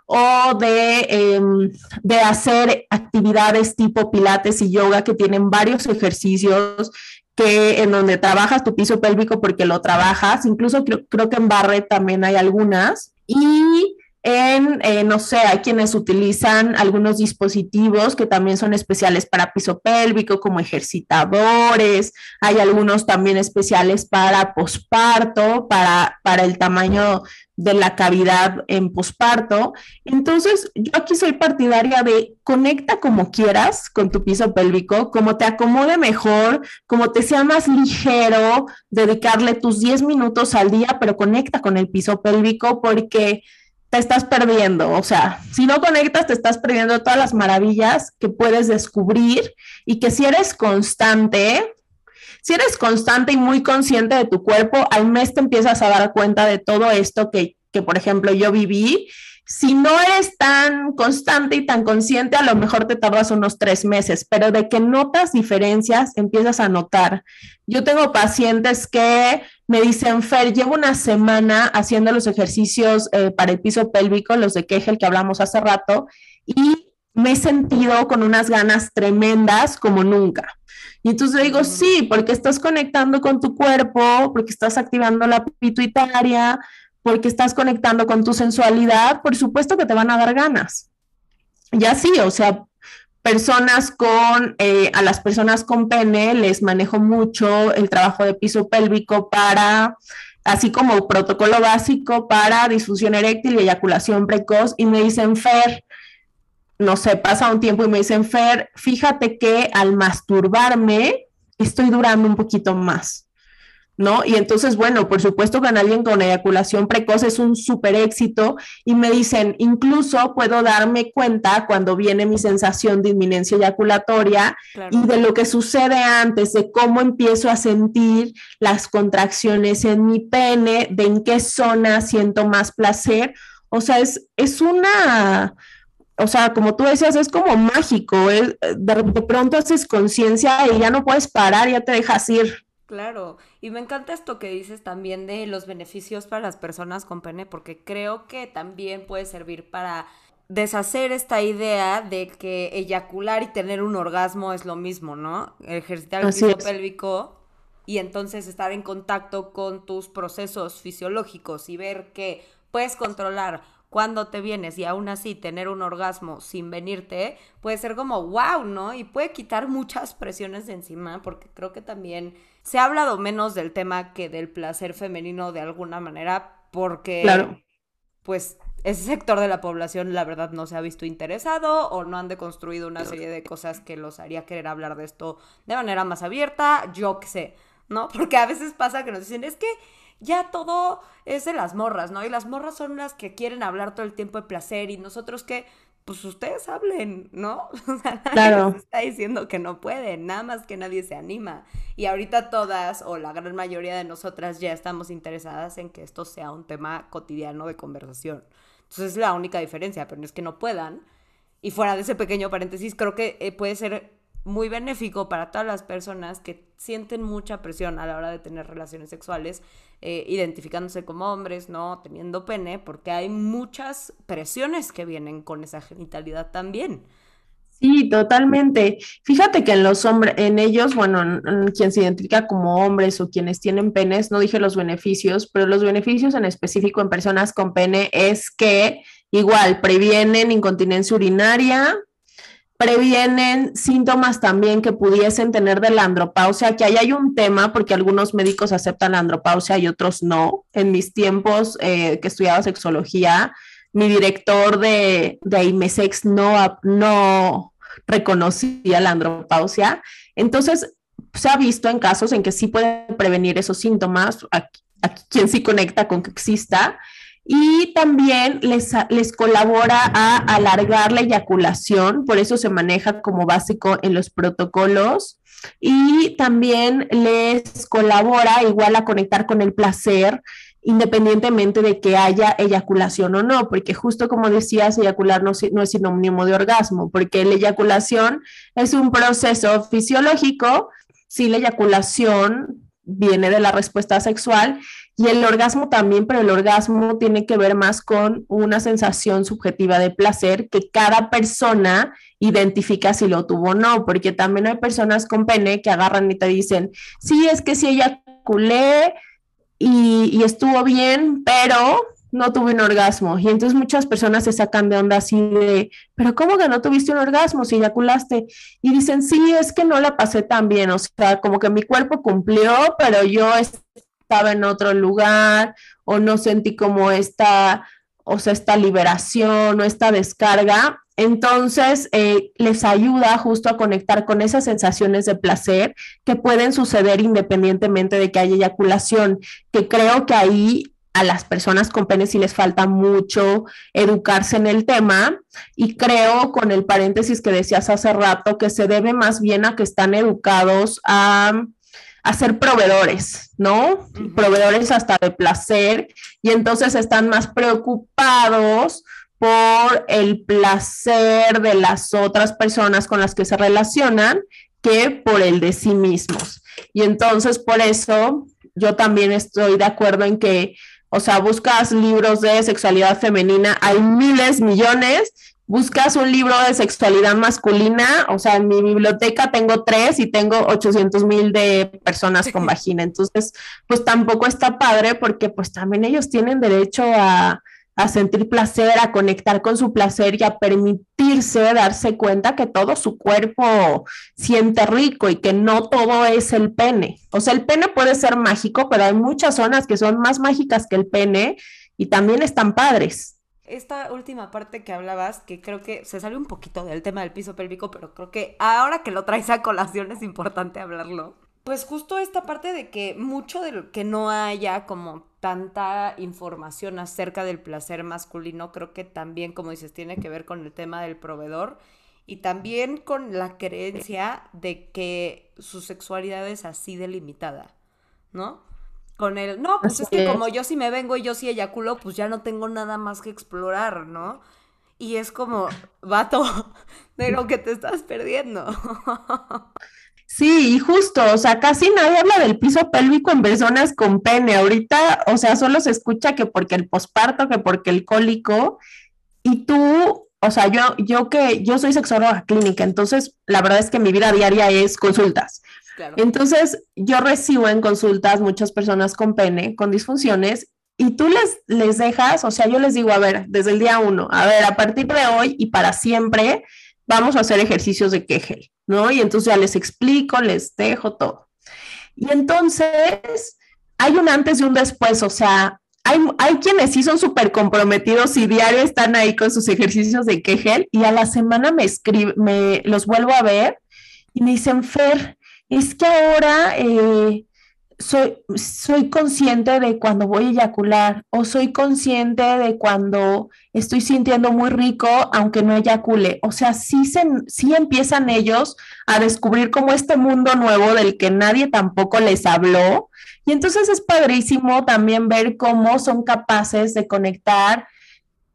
o de, em, de hacer actividades tipo pilates y yoga que tienen varios ejercicios que en donde trabajas tu piso pélvico porque lo trabajas, incluso creo, creo que en Barret también hay algunas, y en, eh, no sé, hay quienes utilizan algunos dispositivos que también son especiales para piso pélvico, como ejercitadores, hay algunos también especiales para posparto, para, para el tamaño de la cavidad en posparto. Entonces, yo aquí soy partidaria de conecta como quieras con tu piso pélvico, como te acomode mejor, como te sea más ligero, dedicarle tus 10 minutos al día, pero conecta con el piso pélvico porque te estás perdiendo. O sea, si no conectas, te estás perdiendo todas las maravillas que puedes descubrir y que si eres constante, si eres constante y muy consciente de tu cuerpo, al mes te empiezas a dar cuenta de todo esto que, que por ejemplo, yo viví. Si no eres tan constante y tan consciente, a lo mejor te tardas unos tres meses, pero de que notas diferencias, empiezas a notar. Yo tengo pacientes que me dicen, Fer, llevo una semana haciendo los ejercicios eh, para el piso pélvico, los de Kegel que hablamos hace rato, y me he sentido con unas ganas tremendas como nunca. Y entonces le digo, sí, porque estás conectando con tu cuerpo, porque estás activando la pituitaria, porque estás conectando con tu sensualidad, por supuesto que te van a dar ganas. Ya sí, o sea, personas con, eh, a las personas con pene les manejo mucho el trabajo de piso pélvico para, así como protocolo básico para disfunción eréctil y eyaculación precoz, y me dicen, Fer, no sé, pasa un tiempo y me dicen, Fer, fíjate que al masturbarme estoy durando un poquito más. ¿No? Y entonces, bueno, por supuesto que en alguien con eyaculación precoz es un súper éxito y me dicen, incluso puedo darme cuenta cuando viene mi sensación de inminencia eyaculatoria y de lo que sucede antes, de cómo empiezo a sentir las contracciones en mi pene, de en qué zona siento más placer. O sea, es, es una... O sea, como tú decías, es como mágico, de, de pronto haces conciencia y ya no puedes parar, ya te dejas ir. Claro, y me encanta esto que dices también de los beneficios para las personas con pene, porque creo que también puede servir para deshacer esta idea de que eyacular y tener un orgasmo es lo mismo, ¿no? Ejercitar el piso pélvico y entonces estar en contacto con tus procesos fisiológicos y ver que puedes controlar cuando te vienes y aún así tener un orgasmo sin venirte, puede ser como wow, ¿no? Y puede quitar muchas presiones de encima, porque creo que también se ha hablado menos del tema que del placer femenino de alguna manera, porque claro. pues ese sector de la población la verdad no se ha visto interesado o no han deconstruido una serie de cosas que los haría querer hablar de esto de manera más abierta, yo qué sé, ¿no? Porque a veces pasa que nos dicen, es que ya todo es de las morras, ¿no? Y las morras son las que quieren hablar todo el tiempo de placer y nosotros que, pues ustedes hablen, ¿no? O sea, nadie claro. está diciendo que no pueden, nada más que nadie se anima. Y ahorita todas, o la gran mayoría de nosotras, ya estamos interesadas en que esto sea un tema cotidiano de conversación. Entonces es la única diferencia, pero no es que no puedan. Y fuera de ese pequeño paréntesis, creo que eh, puede ser muy benéfico para todas las personas que sienten mucha presión a la hora de tener relaciones sexuales, eh, identificándose como hombres, ¿no? Teniendo pene, porque hay muchas presiones que vienen con esa genitalidad también. Sí, totalmente. Fíjate que en los hombres, en ellos, bueno, en, quien se identifica como hombres o quienes tienen penes, no dije los beneficios, pero los beneficios en específico en personas con pene es que igual previenen incontinencia urinaria, previenen síntomas también que pudiesen tener de la andropausia, que ahí hay un tema porque algunos médicos aceptan la andropausia y otros no. En mis tiempos eh, que estudiaba sexología, mi director de, de IMESEX no, no reconocía la andropausia. Entonces, se ha visto en casos en que sí puede prevenir esos síntomas, a, a quien sí conecta con que exista, y también les, les colabora a alargar la eyaculación, por eso se maneja como básico en los protocolos. Y también les colabora igual a conectar con el placer independientemente de que haya eyaculación o no, porque justo como decías, eyacular no, no, es sinónimo de orgasmo, porque la eyaculación es un proceso fisiológico, si la eyaculación viene de la respuesta sexual y el orgasmo también, pero el orgasmo tiene que ver más con una sensación subjetiva de placer que cada persona identifica si lo tuvo o no, porque también hay personas con pene que agarran y te dicen, sí, es que sí eyaculé y, y estuvo bien, pero no tuve un orgasmo. Y entonces muchas personas se sacan de onda así de, pero ¿cómo que no tuviste un orgasmo si eyaculaste? Y dicen, sí, es que no la pasé tan bien, o sea, como que mi cuerpo cumplió, pero yo estaba en otro lugar o no sentí como esta, o sea, esta liberación o esta descarga. Entonces, eh, les ayuda justo a conectar con esas sensaciones de placer que pueden suceder independientemente de que haya eyaculación, que creo que ahí a las personas con pene sí les falta mucho educarse en el tema y creo con el paréntesis que decías hace rato que se debe más bien a que están educados a, a ser proveedores, ¿no? Proveedores hasta de placer y entonces están más preocupados por el placer de las otras personas con las que se relacionan que por el de sí mismos. Y entonces por eso yo también estoy de acuerdo en que o sea, buscas libros de sexualidad femenina, hay miles, millones. Buscas un libro de sexualidad masculina, o sea, en mi biblioteca tengo tres y tengo 800 mil de personas con vagina. Entonces, pues tampoco está padre porque pues también ellos tienen derecho a, a sentir placer, a conectar con su placer y a permitirse darse cuenta que todo su cuerpo siente rico y que no todo es el pene. O sea, el pene puede ser mágico, pero hay muchas zonas que son más mágicas que el pene y también están padres. Esta última parte que hablabas, que creo que se sale un poquito del tema del piso pélvico, pero creo que ahora que lo traes a colación es importante hablarlo. Pues justo esta parte de que mucho de lo que no haya como tanta información acerca del placer masculino, creo que también, como dices, tiene que ver con el tema del proveedor y también con la creencia de que su sexualidad es así delimitada, ¿no? Con el, no, pues es que como yo sí me vengo y yo sí eyaculo, pues ya no tengo nada más que explorar, ¿no? Y es como, vato, de lo que te estás perdiendo. Sí, y justo, o sea, casi nadie habla del piso pélvico en personas con pene. Ahorita, o sea, solo se escucha que porque el posparto, que porque el cólico. Y tú, o sea, yo, yo que yo soy sexóloga clínica, entonces la verdad es que mi vida diaria es consultas. Entonces, yo recibo en consultas muchas personas con pene, con disfunciones, y tú les, les dejas, o sea, yo les digo, a ver, desde el día uno, a ver, a partir de hoy y para siempre, vamos a hacer ejercicios de Kegel, ¿no? Y entonces ya les explico, les dejo todo. Y entonces hay un antes y un después, o sea, hay, hay quienes sí son súper comprometidos y diario están ahí con sus ejercicios de Kegel y a la semana me escribe, me los vuelvo a ver y me dicen, Fer, es que ahora eh, soy, soy consciente de cuando voy a eyacular o soy consciente de cuando estoy sintiendo muy rico aunque no eyacule. O sea, sí, se, empiezan ellos a descubrir como este mundo nuevo del que nadie tampoco les habló. Y entonces es padrísimo también ver cómo son capaces de conectar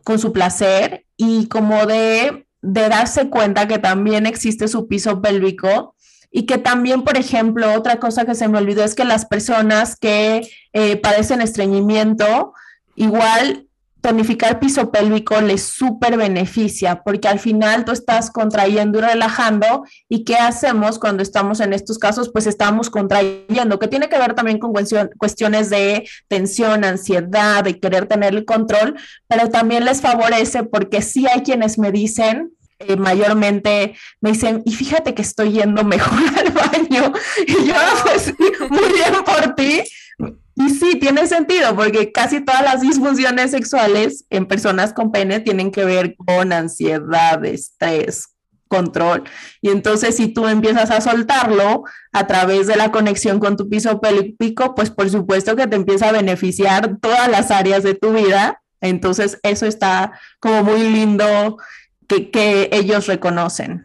con su placer y como de, de darse cuenta que también existe su piso pélvico y que también, por ejemplo, otra cosa que se me olvidó es que las personas que eh, padecen estreñimiento, igual tonificar piso pélvico les súper beneficia, porque al final tú estás contrayendo y relajando, y ¿qué hacemos cuando estamos en estos casos? Pues estamos contrayendo, que tiene que ver también con cuestiones de tensión, ansiedad, de querer tener el control, pero también les favorece porque sí hay quienes me dicen, eh, mayormente me dicen, y fíjate que estoy yendo mejor al baño. Y yo, pues, muy bien por ti. Y sí, tiene sentido, porque casi todas las disfunciones sexuales en personas con pene tienen que ver con ansiedad, estrés, control. Y entonces si tú empiezas a soltarlo a través de la conexión con tu piso pélvico, pues por supuesto que te empieza a beneficiar todas las áreas de tu vida. Entonces eso está como muy lindo que, ellos reconocen.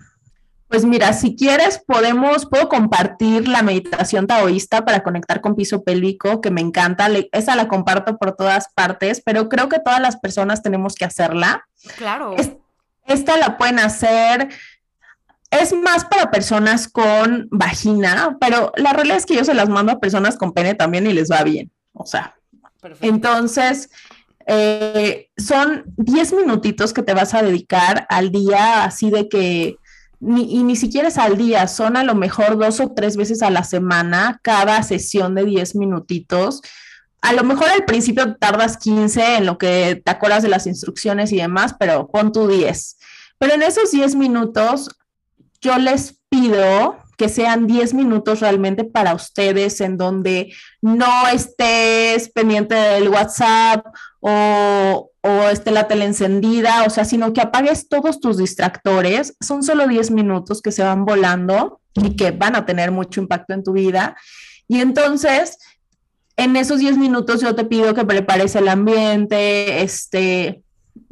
Pues mira, si quieres, podemos, puedo compartir la meditación taoísta para conectar con piso pélvico, que me encanta. esa la comparto por todas partes, pero creo que todas las personas tenemos que hacerla. Claro. esta la pueden hacer. Es más para personas con vagina, pero la realidad es que yo se las mando a personas con pene también y les va bien. O sea, entonces, eh, son 10 minutitos que te vas a dedicar al día, así de que, ni, y ni siquiera es al día, son a lo mejor dos o tres veces a la semana, cada sesión de 10 minutitos. A lo mejor al principio tardas 15 en lo que te acuerdas de las instrucciones y demás, pero pon tu 10. Pero en esos 10 minutos, yo les pido que sean 10 minutos realmente para ustedes en donde no estés pendiente del WhatsApp o, o esté la tele encendida, o sea, sino que apagues todos tus distractores. Son solo 10 minutos que se van volando y que van a tener mucho impacto en tu vida. Y entonces En esos 10 minutos yo te pido que prepares el ambiente, este,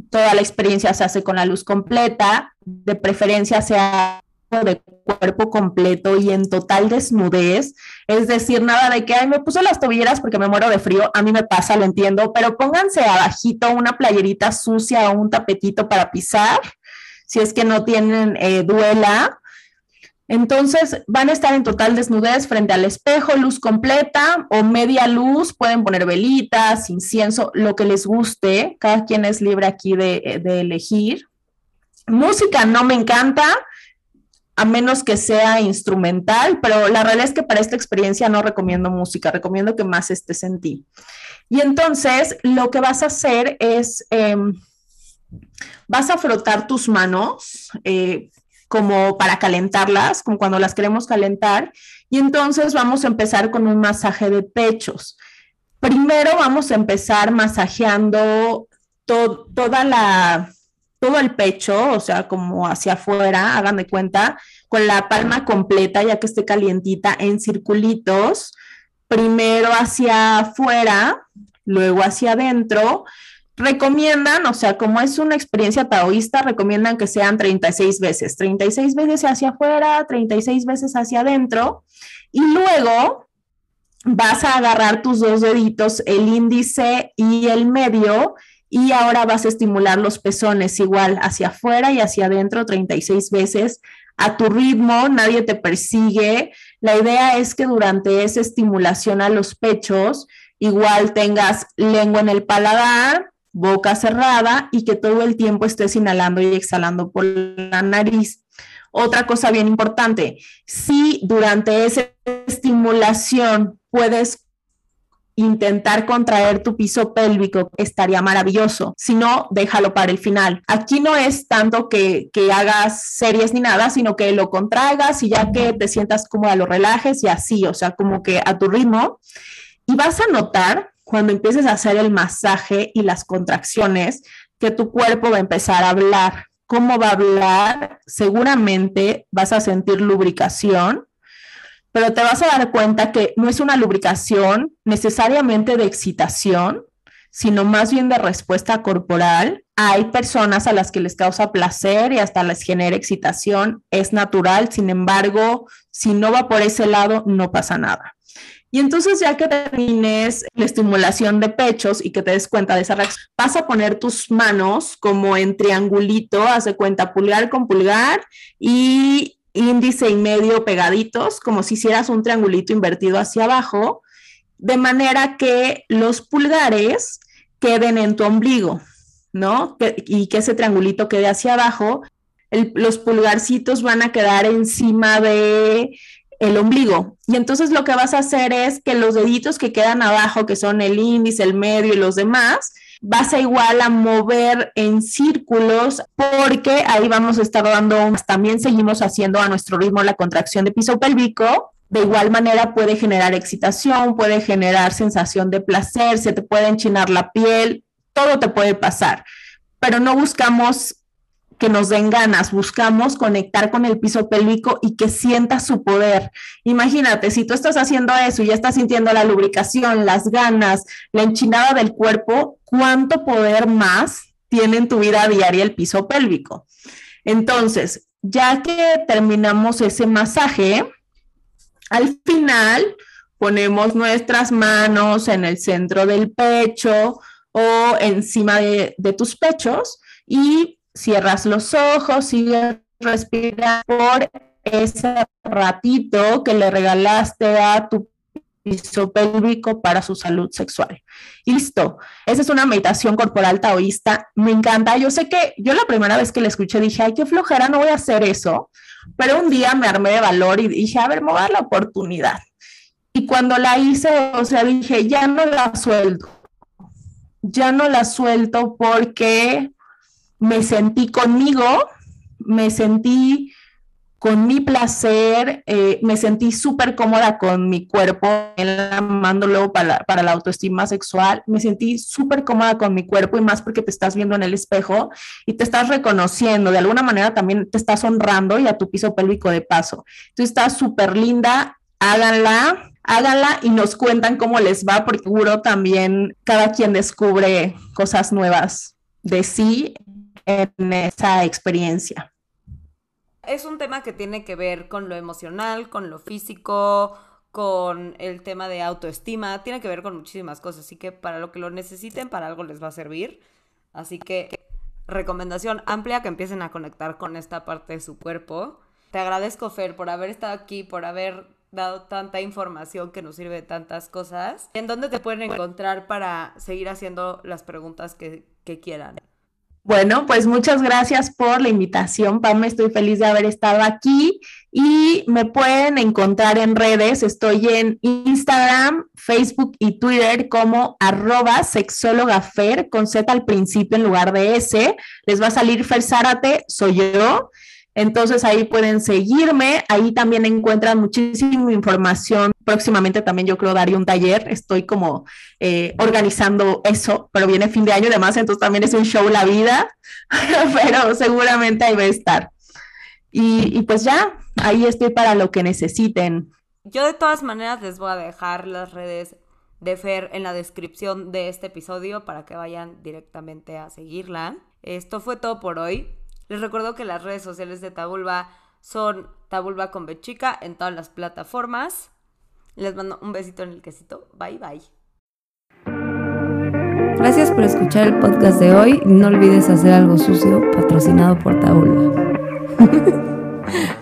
toda la experiencia se hace con la luz completa, de preferencia sea de cuerpo completo y en total desnudez, es decir, nada de que, ay, me puse las tobilleras porque me muero de frío, a mí me pasa, lo entiendo, pero pónganse abajito una playerita sucia o un tapetito para pisar, si es que no tienen eh, duela. Entonces van a estar en total desnudez frente al espejo, luz completa o media luz, pueden poner velitas, incienso, lo que les guste, cada quien es libre aquí de, de elegir. Música no me encanta, a menos que sea instrumental, pero la realidad es que para esta experiencia no recomiendo música, recomiendo que más estés en ti. Y entonces lo que vas a hacer es, em, vas a frotar tus manos eh, como para calentarlas, como cuando las queremos calentar, y entonces vamos a empezar con un masaje de pechos. Primero vamos a empezar masajeando toda la todo el pecho, o sea, como hacia afuera, hagan de cuenta, con la palma completa, ya que esté calientita, en circulitos, primero hacia afuera, luego hacia adentro. Recomiendan, o sea, como es una experiencia taoísta, recomiendan que sean 36 veces, 36 veces hacia afuera, 36 veces hacia adentro, y luego vas a agarrar tus dos deditos, el índice y el medio, y ahora vas a estimular los pezones igual hacia afuera y hacia adentro 36 veces a tu ritmo, nadie te persigue. La idea es que durante esa estimulación a los pechos, igual tengas lengua en el paladar, boca cerrada y que todo el tiempo estés inhalando y exhalando por la nariz. Otra cosa bien importante, si durante esa estimulación puedes intentar contraer tu piso pélvico estaría maravilloso. Si no, déjalo para el final. Aquí no es tanto que, que hagas series ni nada, sino que lo contraigas y ya que te sientas cómoda, lo relajes y así, o sea, como que a tu ritmo. Y vas a notar cuando empieces a hacer el masaje y las contracciones que tu cuerpo va a empezar a hablar. ¿Cómo va a hablar? Seguramente vas a sentir lubricación, pero te vas a dar cuenta que no es una lubricación necesariamente de excitación, sino más bien de respuesta corporal. Hay personas a las que les causa placer y hasta les genera excitación, es natural, sin embargo, si no va por ese lado, no pasa nada. Y entonces ya que termines la estimulación de pechos y que te des cuenta de esa reacción, vas a poner tus manos como en triangulito, hace cuenta pulgar con pulgar y índice y medio pegaditos, como si hicieras un triangulito invertido hacia abajo, de manera que los pulgares queden en tu ombligo, ¿no? y que ese triangulito quede hacia abajo. los pulgarcitos van a quedar encima de el ombligo. Y entonces lo que vas a hacer es que los deditos que quedan abajo, que son el índice, el medio y los demás, vas a igual a mover en círculos porque ahí vamos a estar dando, también seguimos haciendo a nuestro ritmo la contracción de piso pélvico. De igual manera puede generar excitación, puede generar sensación de placer, se te puede enchinar la piel, todo te puede pasar, pero no buscamos que nos den ganas, buscamos conectar con el piso pélvico y que sienta su poder. Imagínate, si tú estás haciendo eso y ya estás sintiendo la lubricación, las ganas, la enchinada del cuerpo, ¿cuánto poder más tiene en tu vida diaria el piso pélvico? Entonces, ya que terminamos ese masaje, al final ponemos nuestras manos en el centro del pecho o encima de, de tus pechos y cierras los ojos, sigues respirando por ese ratito que le regalaste a tu piso pélvico para su salud sexual. listo. Esa es una meditación corporal taoísta. Me encanta. Yo sé que yo la primera vez que la escuché dije, ay, qué flojera, no voy a hacer eso. Pero un día me armé de valor y dije, a ver, me voy a dar la oportunidad. Y cuando la hice, o sea, dije, ya no la suelto. Ya no la suelto porque me sentí conmigo, me sentí con mi placer, eh, me sentí súper cómoda con mi cuerpo, amándolo para, para la autoestima sexual, me sentí súper cómoda con mi cuerpo y más porque te estás viendo en el espejo y te estás reconociendo, de alguna manera también te estás honrando y a tu piso pélvico de paso. Tú estás súper linda, háganla, háganla y nos cuentan cómo les va, porque seguro también cada quien descubre cosas nuevas de sí en esa experiencia. Es un tema que tiene que ver con lo emocional, con lo físico, con el tema de autoestima, tiene que ver con muchísimas cosas, así que para lo que lo necesiten, para algo les va a servir. Así que recomendación amplia que empiecen a conectar con esta parte de su cuerpo. Te agradezco, Fer, por haber estado aquí, por haber dado tanta información que nos sirve de tantas cosas. ¿En dónde te pueden encontrar para seguir haciendo las preguntas que, que quieran? Bueno, pues muchas gracias por la invitación, Pam. Estoy feliz de haber estado aquí y me pueden encontrar en redes. Estoy en Instagram, Facebook y Twitter como arroba sexólogafer con Z al principio en lugar de S. Les va a salir Fer Zárate, soy yo. Entonces ahí pueden seguirme, ahí también encuentran muchísima información. Próximamente también yo creo daré un taller, estoy como eh, organizando eso, pero viene fin de año además, entonces también es un show la vida, pero seguramente ahí va a estar. Y, y pues ya, ahí estoy para lo que necesiten. Yo de todas maneras les voy a dejar las redes de Fer en la descripción de este episodio para que vayan directamente a seguirla. Esto fue todo por hoy. Les recuerdo que las redes sociales de Tabulba son Tabulba con Bechica en todas las plataformas. Les mando un besito en el quesito. Bye bye. Gracias por escuchar el podcast de hoy. No olvides hacer algo sucio patrocinado por Tabulba.